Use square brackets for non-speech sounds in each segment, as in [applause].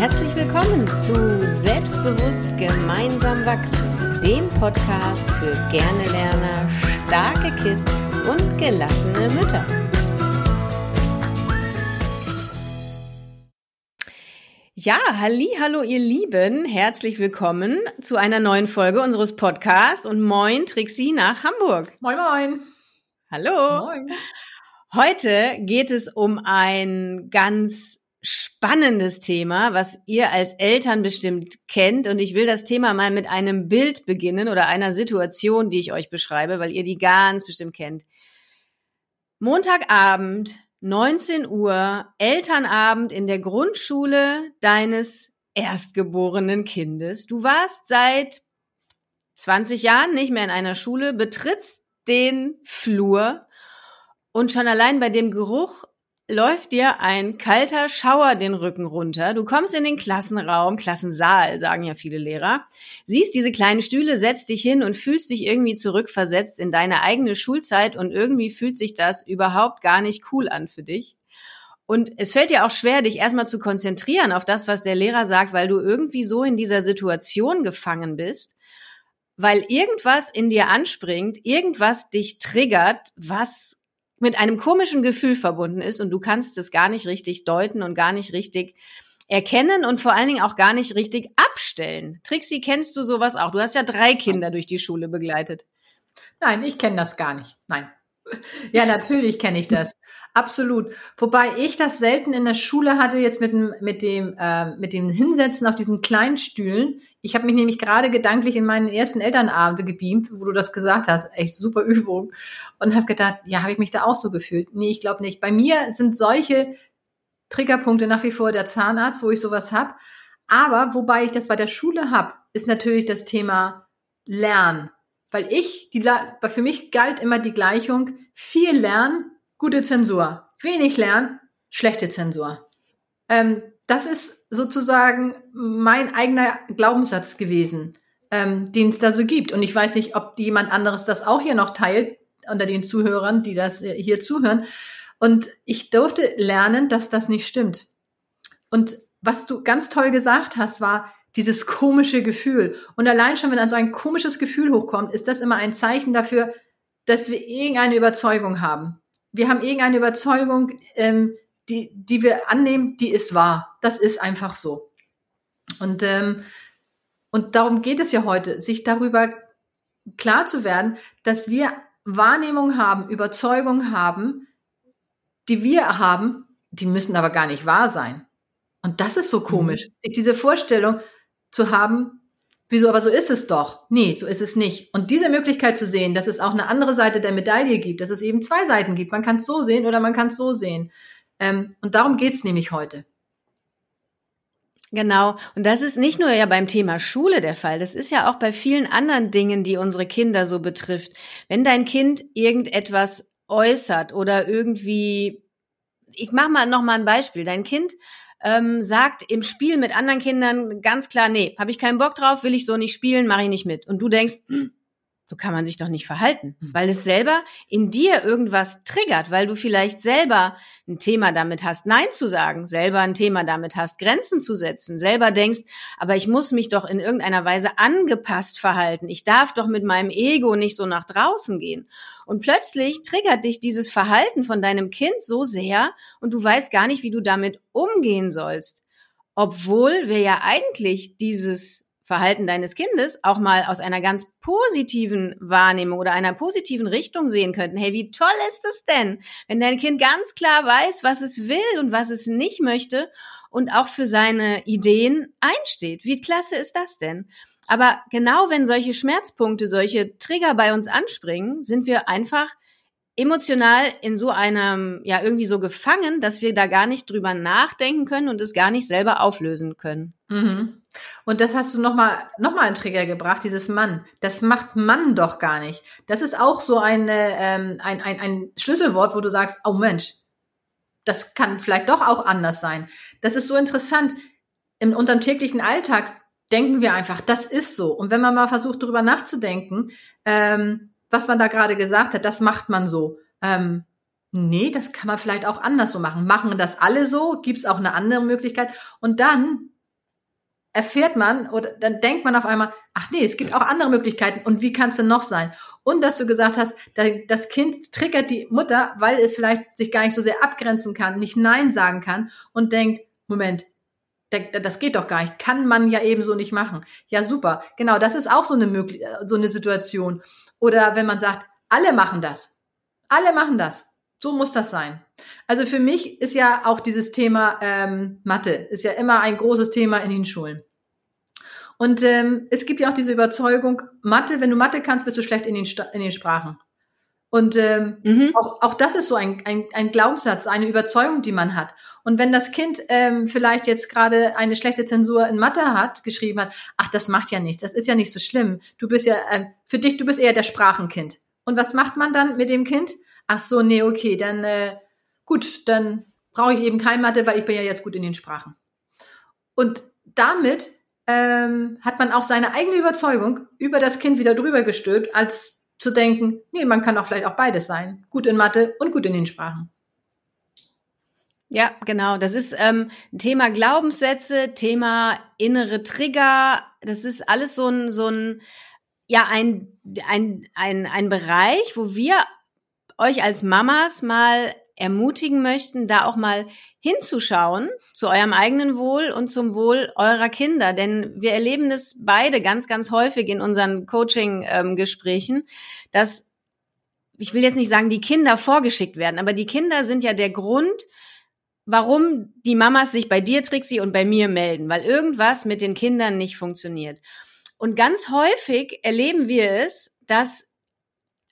Herzlich willkommen zu Selbstbewusst gemeinsam wachsen, dem Podcast für gerne Lerner, starke Kids und gelassene Mütter. Ja, halli, hallo ihr Lieben, herzlich willkommen zu einer neuen Folge unseres Podcasts und moin Trixie nach Hamburg. Moin moin. Hallo. Moin. Heute geht es um ein ganz spannendes Thema, was ihr als Eltern bestimmt kennt. Und ich will das Thema mal mit einem Bild beginnen oder einer Situation, die ich euch beschreibe, weil ihr die ganz bestimmt kennt. Montagabend, 19 Uhr, Elternabend in der Grundschule deines erstgeborenen Kindes. Du warst seit 20 Jahren nicht mehr in einer Schule, betrittst den Flur und schon allein bei dem Geruch läuft dir ein kalter Schauer den Rücken runter. Du kommst in den Klassenraum, Klassensaal, sagen ja viele Lehrer, siehst diese kleinen Stühle, setzt dich hin und fühlst dich irgendwie zurückversetzt in deine eigene Schulzeit und irgendwie fühlt sich das überhaupt gar nicht cool an für dich. Und es fällt dir auch schwer, dich erstmal zu konzentrieren auf das, was der Lehrer sagt, weil du irgendwie so in dieser Situation gefangen bist, weil irgendwas in dir anspringt, irgendwas dich triggert, was mit einem komischen Gefühl verbunden ist und du kannst es gar nicht richtig deuten und gar nicht richtig erkennen und vor allen Dingen auch gar nicht richtig abstellen. Trixie, kennst du sowas auch? Du hast ja drei Kinder durch die Schule begleitet. Nein, ich kenne das gar nicht. Nein. [laughs] Ja, natürlich kenne ich das. Absolut. Wobei ich das selten in der Schule hatte, jetzt mit dem, mit dem, äh, mit dem Hinsetzen auf diesen kleinen Stühlen. Ich habe mich nämlich gerade gedanklich in meinen ersten Elternabende gebeamt, wo du das gesagt hast. Echt super Übung. Und habe gedacht, ja, habe ich mich da auch so gefühlt? Nee, ich glaube nicht. Bei mir sind solche Triggerpunkte nach wie vor der Zahnarzt, wo ich sowas hab. Aber wobei ich das bei der Schule hab, ist natürlich das Thema Lernen. Weil ich, die, für mich galt immer die Gleichung, viel lernen, gute Zensur. Wenig lernen, schlechte Zensur. Ähm, das ist sozusagen mein eigener Glaubenssatz gewesen, ähm, den es da so gibt. Und ich weiß nicht, ob jemand anderes das auch hier noch teilt, unter den Zuhörern, die das äh, hier zuhören. Und ich durfte lernen, dass das nicht stimmt. Und was du ganz toll gesagt hast, war dieses komische Gefühl. Und allein schon, wenn dann so ein komisches Gefühl hochkommt, ist das immer ein Zeichen dafür, dass wir irgendeine Überzeugung haben wir haben irgendeine Überzeugung, ähm, die, die wir annehmen, die ist wahr. Das ist einfach so. Und, ähm, und darum geht es ja heute, sich darüber klar zu werden, dass wir Wahrnehmung haben, Überzeugung haben, die wir haben, die müssen aber gar nicht wahr sein. Und das ist so komisch, mhm. sich diese Vorstellung zu haben, Wieso, aber so ist es doch. Nee, so ist es nicht. Und diese Möglichkeit zu sehen, dass es auch eine andere Seite der Medaille gibt, dass es eben zwei Seiten gibt. Man kann es so sehen oder man kann es so sehen. Ähm, und darum geht's nämlich heute. Genau. Und das ist nicht nur ja beim Thema Schule der Fall. Das ist ja auch bei vielen anderen Dingen, die unsere Kinder so betrifft. Wenn dein Kind irgendetwas äußert oder irgendwie, ich mache mal noch mal ein Beispiel. Dein Kind ähm, sagt im Spiel mit anderen Kindern ganz klar, nee, habe ich keinen Bock drauf, will ich so nicht spielen, mache ich nicht mit. Und du denkst, hm, so kann man sich doch nicht verhalten, hm. weil es selber in dir irgendwas triggert, weil du vielleicht selber ein Thema damit hast, Nein zu sagen, selber ein Thema damit hast, Grenzen zu setzen, selber denkst, aber ich muss mich doch in irgendeiner Weise angepasst verhalten. Ich darf doch mit meinem Ego nicht so nach draußen gehen. Und plötzlich triggert dich dieses Verhalten von deinem Kind so sehr und du weißt gar nicht, wie du damit umgehen sollst. Obwohl wir ja eigentlich dieses Verhalten deines Kindes auch mal aus einer ganz positiven Wahrnehmung oder einer positiven Richtung sehen könnten. Hey, wie toll ist es denn, wenn dein Kind ganz klar weiß, was es will und was es nicht möchte und auch für seine Ideen einsteht. Wie klasse ist das denn? Aber genau wenn solche Schmerzpunkte, solche Trigger bei uns anspringen, sind wir einfach emotional in so einem, ja, irgendwie so gefangen, dass wir da gar nicht drüber nachdenken können und es gar nicht selber auflösen können. Mhm. Und das hast du nochmal, noch mal einen Trigger gebracht, dieses Mann. Das macht Mann doch gar nicht. Das ist auch so eine, ähm, ein, ein, ein Schlüsselwort, wo du sagst, oh Mensch, das kann vielleicht doch auch anders sein. Das ist so interessant. In unserem täglichen Alltag denken wir einfach, das ist so. Und wenn man mal versucht, darüber nachzudenken, ähm, was man da gerade gesagt hat, das macht man so. Ähm, nee, das kann man vielleicht auch anders so machen. Machen das alle so? Gibt es auch eine andere Möglichkeit? Und dann erfährt man oder dann denkt man auf einmal, ach nee, es gibt auch andere Möglichkeiten und wie kann es denn noch sein? Und dass du gesagt hast, das Kind triggert die Mutter, weil es vielleicht sich gar nicht so sehr abgrenzen kann, nicht Nein sagen kann und denkt, Moment, das geht doch gar nicht, kann man ja eben so nicht machen. Ja, super. Genau, das ist auch so eine möglich so eine Situation. Oder wenn man sagt, alle machen das. Alle machen das. So muss das sein. Also für mich ist ja auch dieses Thema ähm, Mathe, ist ja immer ein großes Thema in den Schulen. Und ähm, es gibt ja auch diese Überzeugung, Mathe, wenn du Mathe kannst, bist du schlecht in den, in den Sprachen. Und ähm, mhm. auch, auch das ist so ein, ein, ein Glaubenssatz, eine Überzeugung, die man hat. Und wenn das Kind ähm, vielleicht jetzt gerade eine schlechte Zensur in Mathe hat, geschrieben hat, ach, das macht ja nichts, das ist ja nicht so schlimm. Du bist ja, äh, für dich, du bist eher der Sprachenkind. Und was macht man dann mit dem Kind? Ach so, nee, okay, dann äh, gut, dann brauche ich eben kein Mathe, weil ich bin ja jetzt gut in den Sprachen. Und damit ähm, hat man auch seine eigene Überzeugung über das Kind wieder drüber gestülpt, als zu denken, nee, man kann auch vielleicht auch beides sein. Gut in Mathe und gut in den Sprachen. Ja, genau. Das ist ähm, Thema Glaubenssätze, Thema innere Trigger. Das ist alles so ein, so ein, ja, ein, ein, ein, ein Bereich, wo wir euch als Mamas mal ermutigen möchten, da auch mal hinzuschauen zu eurem eigenen Wohl und zum Wohl eurer Kinder. Denn wir erleben das beide ganz, ganz häufig in unseren Coaching-Gesprächen, dass, ich will jetzt nicht sagen, die Kinder vorgeschickt werden, aber die Kinder sind ja der Grund, warum die Mamas sich bei dir, Trixie, und bei mir melden, weil irgendwas mit den Kindern nicht funktioniert. Und ganz häufig erleben wir es, dass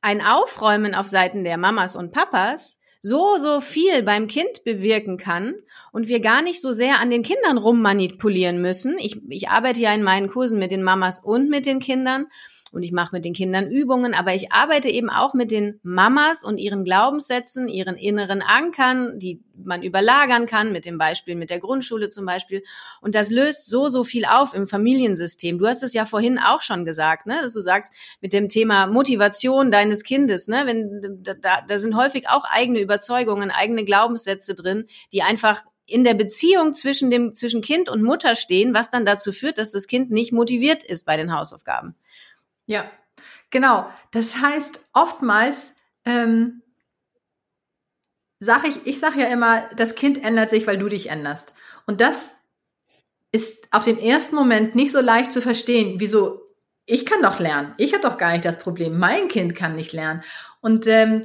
ein Aufräumen auf Seiten der Mamas und Papas so, so viel beim Kind bewirken kann und wir gar nicht so sehr an den Kindern rummanipulieren müssen. Ich, ich arbeite ja in meinen Kursen mit den Mamas und mit den Kindern und ich mache mit den Kindern Übungen, aber ich arbeite eben auch mit den Mamas und ihren Glaubenssätzen, ihren inneren Ankern, die man überlagern kann, mit dem Beispiel mit der Grundschule zum Beispiel. Und das löst so, so viel auf im Familiensystem. Du hast es ja vorhin auch schon gesagt, ne, dass du sagst, mit dem Thema Motivation deines Kindes, ne, wenn, da, da sind häufig auch eigene Überzeugungen, eigene Glaubenssätze drin, die einfach in der Beziehung zwischen dem, zwischen Kind und Mutter stehen, was dann dazu führt, dass das Kind nicht motiviert ist bei den Hausaufgaben. Ja, genau. Das heißt, oftmals ähm, sage ich, ich sage ja immer, das Kind ändert sich, weil du dich änderst. Und das ist auf den ersten Moment nicht so leicht zu verstehen. Wieso? Ich kann doch lernen. Ich habe doch gar nicht das Problem. Mein Kind kann nicht lernen. Und ähm,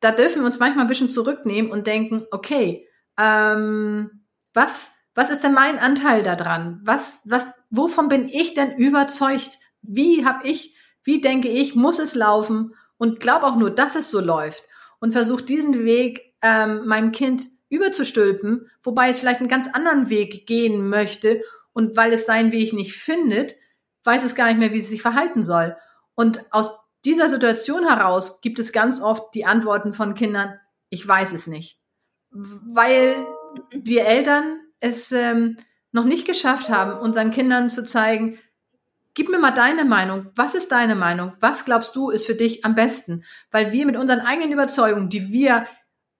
da dürfen wir uns manchmal ein bisschen zurücknehmen und denken, okay, ähm, was, was ist denn mein Anteil daran? Was, was, wovon bin ich denn überzeugt? Wie habe ich wie denke ich, muss es laufen und glaube auch nur, dass es so läuft und versuche diesen Weg ähm, meinem Kind überzustülpen, wobei es vielleicht einen ganz anderen Weg gehen möchte und weil es seinen Weg nicht findet, weiß es gar nicht mehr, wie es sich verhalten soll. Und aus dieser Situation heraus gibt es ganz oft die Antworten von Kindern, ich weiß es nicht. Weil wir Eltern es ähm, noch nicht geschafft haben, unseren Kindern zu zeigen, Gib mir mal deine Meinung. Was ist deine Meinung? Was glaubst du ist für dich am besten? Weil wir mit unseren eigenen Überzeugungen, die wir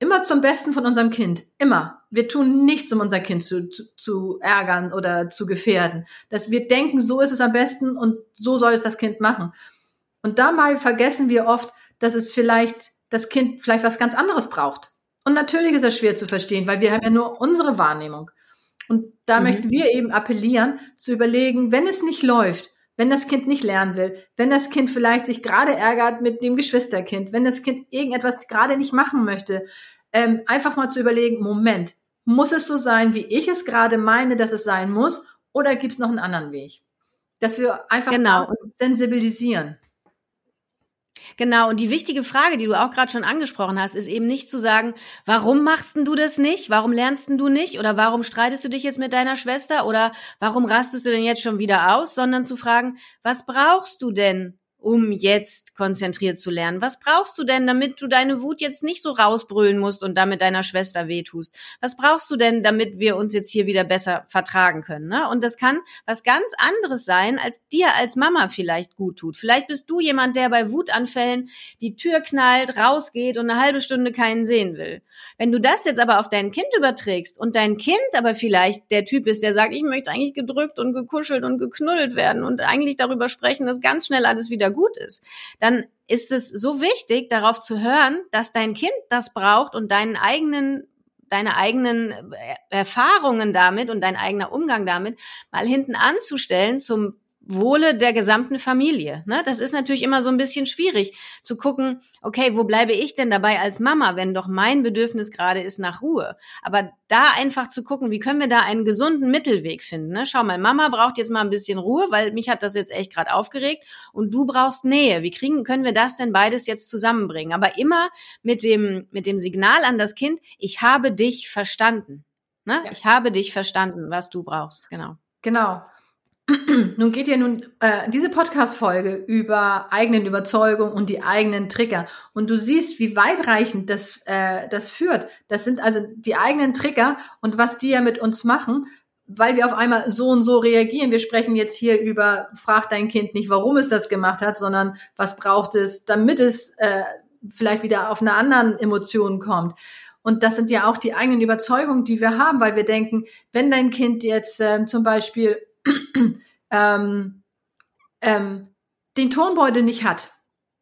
immer zum Besten von unserem Kind, immer, wir tun nichts, um unser Kind zu, zu, zu ärgern oder zu gefährden. Dass wir denken, so ist es am besten und so soll es das Kind machen. Und dabei vergessen wir oft, dass es vielleicht das Kind vielleicht was ganz anderes braucht. Und natürlich ist das schwer zu verstehen, weil wir haben ja nur unsere Wahrnehmung. Und da mhm. möchten wir eben appellieren, zu überlegen, wenn es nicht läuft, wenn das Kind nicht lernen will, wenn das Kind vielleicht sich gerade ärgert mit dem Geschwisterkind, wenn das Kind irgendetwas gerade nicht machen möchte, ähm, einfach mal zu überlegen, Moment, muss es so sein, wie ich es gerade meine, dass es sein muss, oder gibt es noch einen anderen Weg? Dass wir einfach genau. sensibilisieren. Genau, und die wichtige Frage, die du auch gerade schon angesprochen hast, ist eben nicht zu sagen, warum machst du das nicht? Warum lernst du nicht? Oder warum streitest du dich jetzt mit deiner Schwester? Oder warum rastest du denn jetzt schon wieder aus? Sondern zu fragen, was brauchst du denn? Um jetzt konzentriert zu lernen? Was brauchst du denn, damit du deine Wut jetzt nicht so rausbrüllen musst und damit deiner Schwester wehtust? Was brauchst du denn, damit wir uns jetzt hier wieder besser vertragen können? Ne? Und das kann was ganz anderes sein, als dir als Mama vielleicht gut tut. Vielleicht bist du jemand, der bei Wutanfällen die Tür knallt, rausgeht und eine halbe Stunde keinen sehen will. Wenn du das jetzt aber auf dein Kind überträgst und dein Kind aber vielleicht der Typ ist, der sagt, ich möchte eigentlich gedrückt und gekuschelt und geknuddelt werden und eigentlich darüber sprechen, dass ganz schnell alles wieder gut ist, dann ist es so wichtig, darauf zu hören, dass dein Kind das braucht und deinen eigenen deine eigenen Erfahrungen damit und dein eigener Umgang damit mal hinten anzustellen zum Wohle der gesamten Familie. Ne? Das ist natürlich immer so ein bisschen schwierig zu gucken, okay, wo bleibe ich denn dabei als Mama, wenn doch mein Bedürfnis gerade ist nach Ruhe. Aber da einfach zu gucken, wie können wir da einen gesunden Mittelweg finden. Ne? Schau mal, Mama braucht jetzt mal ein bisschen Ruhe, weil mich hat das jetzt echt gerade aufgeregt und du brauchst Nähe. Wie kriegen, können wir das denn beides jetzt zusammenbringen? Aber immer mit dem, mit dem Signal an das Kind, ich habe dich verstanden. Ne? Ja. Ich habe dich verstanden, was du brauchst. Genau. Genau. [clears throat] Nun geht ja nun äh, diese Podcast-Folge über eigenen Überzeugung und die eigenen Trigger. Und du siehst, wie weitreichend das, äh, das führt. Das sind also die eigenen Trigger und was die ja mit uns machen, weil wir auf einmal so und so reagieren. Wir sprechen jetzt hier über, frag dein Kind nicht, warum es das gemacht hat, sondern was braucht es, damit es äh, vielleicht wieder auf eine anderen Emotion kommt. Und das sind ja auch die eigenen Überzeugungen, die wir haben, weil wir denken, wenn dein Kind jetzt äh, zum Beispiel [clears throat] ähm, ähm, den Turnbeutel nicht hat.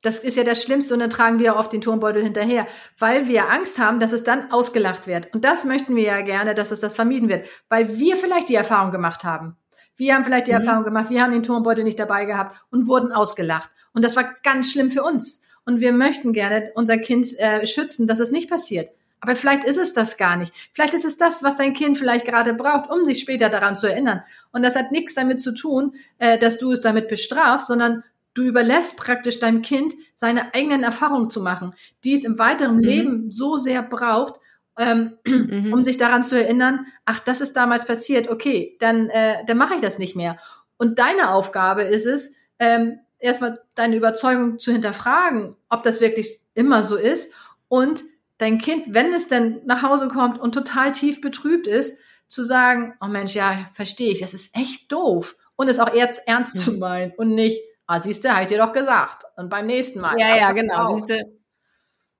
Das ist ja das Schlimmste und dann tragen wir oft den Turnbeutel hinterher, weil wir Angst haben, dass es dann ausgelacht wird. Und das möchten wir ja gerne, dass es das vermieden wird, weil wir vielleicht die Erfahrung gemacht haben. Wir haben vielleicht die mhm. Erfahrung gemacht, wir haben den Turnbeutel nicht dabei gehabt und wurden ausgelacht. Und das war ganz schlimm für uns. Und wir möchten gerne unser Kind äh, schützen, dass es nicht passiert. Aber vielleicht ist es das gar nicht. Vielleicht ist es das, was dein Kind vielleicht gerade braucht, um sich später daran zu erinnern. Und das hat nichts damit zu tun, äh, dass du es damit bestrafst, sondern du überlässt praktisch deinem Kind seine eigenen Erfahrungen zu machen, die es im weiteren mhm. Leben so sehr braucht, ähm, mhm. um sich daran zu erinnern, ach, das ist damals passiert, okay, dann, äh, dann mache ich das nicht mehr. Und deine Aufgabe ist es, ähm, erstmal deine Überzeugung zu hinterfragen, ob das wirklich immer so ist und dein Kind, wenn es dann nach Hause kommt und total tief betrübt ist, zu sagen, oh Mensch, ja, verstehe ich, das ist echt doof. Und es auch ernst, ernst hm. zu meinen und nicht, ah, siehst du, habe ich dir doch gesagt. Und beim nächsten Mal. Ja, ja, genau. Siehst du,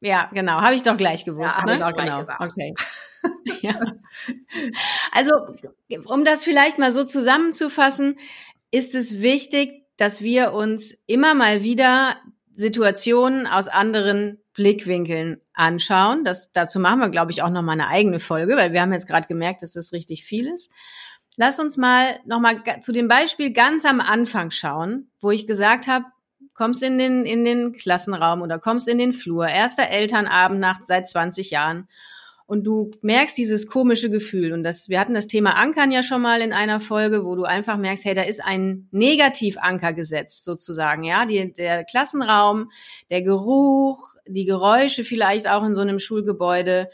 ja, genau. Habe ich doch gleich gewusst. Ja, ne? doch gleich genau. gesagt. Okay. [laughs] ja. Also, um das vielleicht mal so zusammenzufassen, ist es wichtig, dass wir uns immer mal wieder Situationen aus anderen Blickwinkeln anschauen. Das, dazu machen wir, glaube ich, auch noch mal eine eigene Folge, weil wir haben jetzt gerade gemerkt, dass das richtig viel ist. Lass uns mal noch mal zu dem Beispiel ganz am Anfang schauen, wo ich gesagt habe, kommst in den, in den Klassenraum oder kommst in den Flur, erster Elternabend nach seit 20 Jahren und du merkst dieses komische Gefühl. Und das, wir hatten das Thema Ankern ja schon mal in einer Folge, wo du einfach merkst, hey, da ist ein Negativanker gesetzt, sozusagen, ja. Die, der Klassenraum, der Geruch, die Geräusche vielleicht auch in so einem Schulgebäude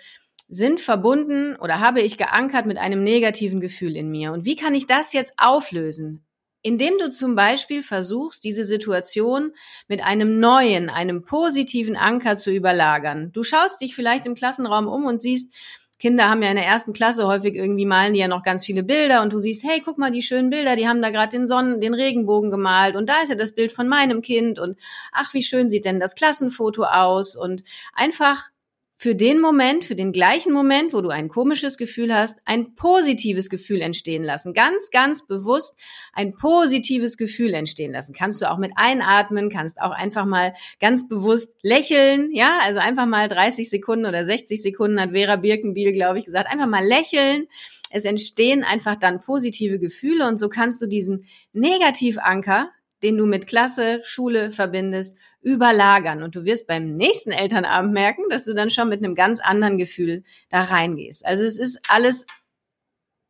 sind verbunden oder habe ich geankert mit einem negativen Gefühl in mir. Und wie kann ich das jetzt auflösen? Indem du zum Beispiel versuchst, diese Situation mit einem neuen, einem positiven Anker zu überlagern. Du schaust dich vielleicht im Klassenraum um und siehst, Kinder haben ja in der ersten Klasse häufig irgendwie malen die ja noch ganz viele Bilder und du siehst, hey, guck mal die schönen Bilder, die haben da gerade den Sonnen, den Regenbogen gemalt und da ist ja das Bild von meinem Kind und ach, wie schön sieht denn das Klassenfoto aus und einfach für den Moment, für den gleichen Moment, wo du ein komisches Gefühl hast, ein positives Gefühl entstehen lassen. Ganz, ganz bewusst ein positives Gefühl entstehen lassen. Kannst du auch mit einatmen, kannst auch einfach mal ganz bewusst lächeln, ja, also einfach mal 30 Sekunden oder 60 Sekunden hat Vera Birkenbiel, glaube ich, gesagt, einfach mal lächeln. Es entstehen einfach dann positive Gefühle und so kannst du diesen Negativanker, den du mit Klasse, Schule verbindest, überlagern. Und du wirst beim nächsten Elternabend merken, dass du dann schon mit einem ganz anderen Gefühl da reingehst. Also es ist alles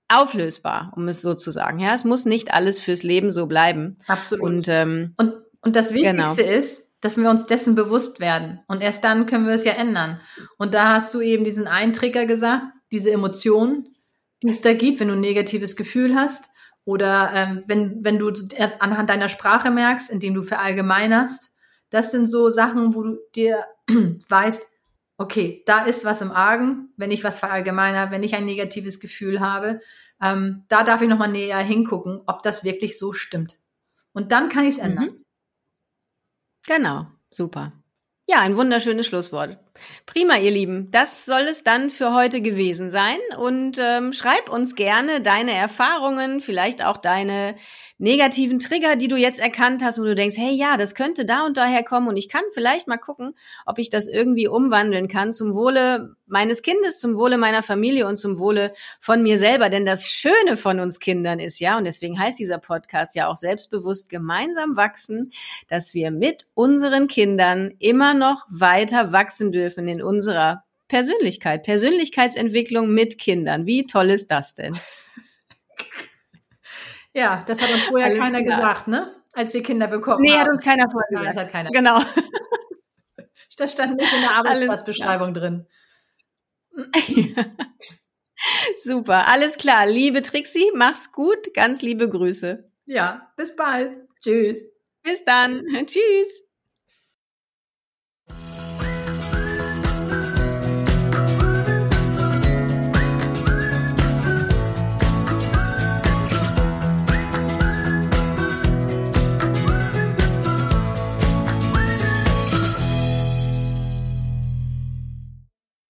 auflösbar, um es so zu sagen. Ja, es muss nicht alles fürs Leben so bleiben. Absolut. Und, ähm, und, und das Wichtigste genau. ist, dass wir uns dessen bewusst werden. Und erst dann können wir es ja ändern. Und da hast du eben diesen einen Trigger gesagt, diese Emotionen, die es da gibt, wenn du ein negatives Gefühl hast. Oder ähm, wenn, wenn du jetzt anhand deiner Sprache merkst, indem du verallgemeinerst, das sind so Sachen, wo du dir [clears throat] weißt, okay, da ist was im Argen, wenn ich was verallgemeiner, wenn ich ein negatives Gefühl habe, ähm, da darf ich nochmal näher hingucken, ob das wirklich so stimmt. Und dann kann ich es ändern. Mhm. Genau, super. Ja, ein wunderschönes Schlusswort. Prima, ihr Lieben. Das soll es dann für heute gewesen sein. Und ähm, schreib uns gerne deine Erfahrungen, vielleicht auch deine negativen Trigger, die du jetzt erkannt hast und du denkst, hey, ja, das könnte da und daher kommen und ich kann vielleicht mal gucken, ob ich das irgendwie umwandeln kann zum Wohle meines Kindes, zum Wohle meiner Familie und zum Wohle von mir selber. Denn das Schöne von uns Kindern ist ja, und deswegen heißt dieser Podcast ja auch selbstbewusst gemeinsam wachsen, dass wir mit unseren Kindern immer noch weiter wachsen dürfen in unserer Persönlichkeit, Persönlichkeitsentwicklung mit Kindern. Wie toll ist das denn? Ja, das hat uns vorher Alles keiner klar. gesagt, ne? Als wir Kinder bekommen nee, haben. Nee, hat uns keiner vorher gesagt. Nein, das hat keiner. Genau. [laughs] Das stand nicht in der Arbeitsplatzbeschreibung drin. [laughs] Super, alles klar. Liebe Trixie, mach's gut. Ganz liebe Grüße. Ja, bis bald. Tschüss. Bis dann. [laughs] Tschüss.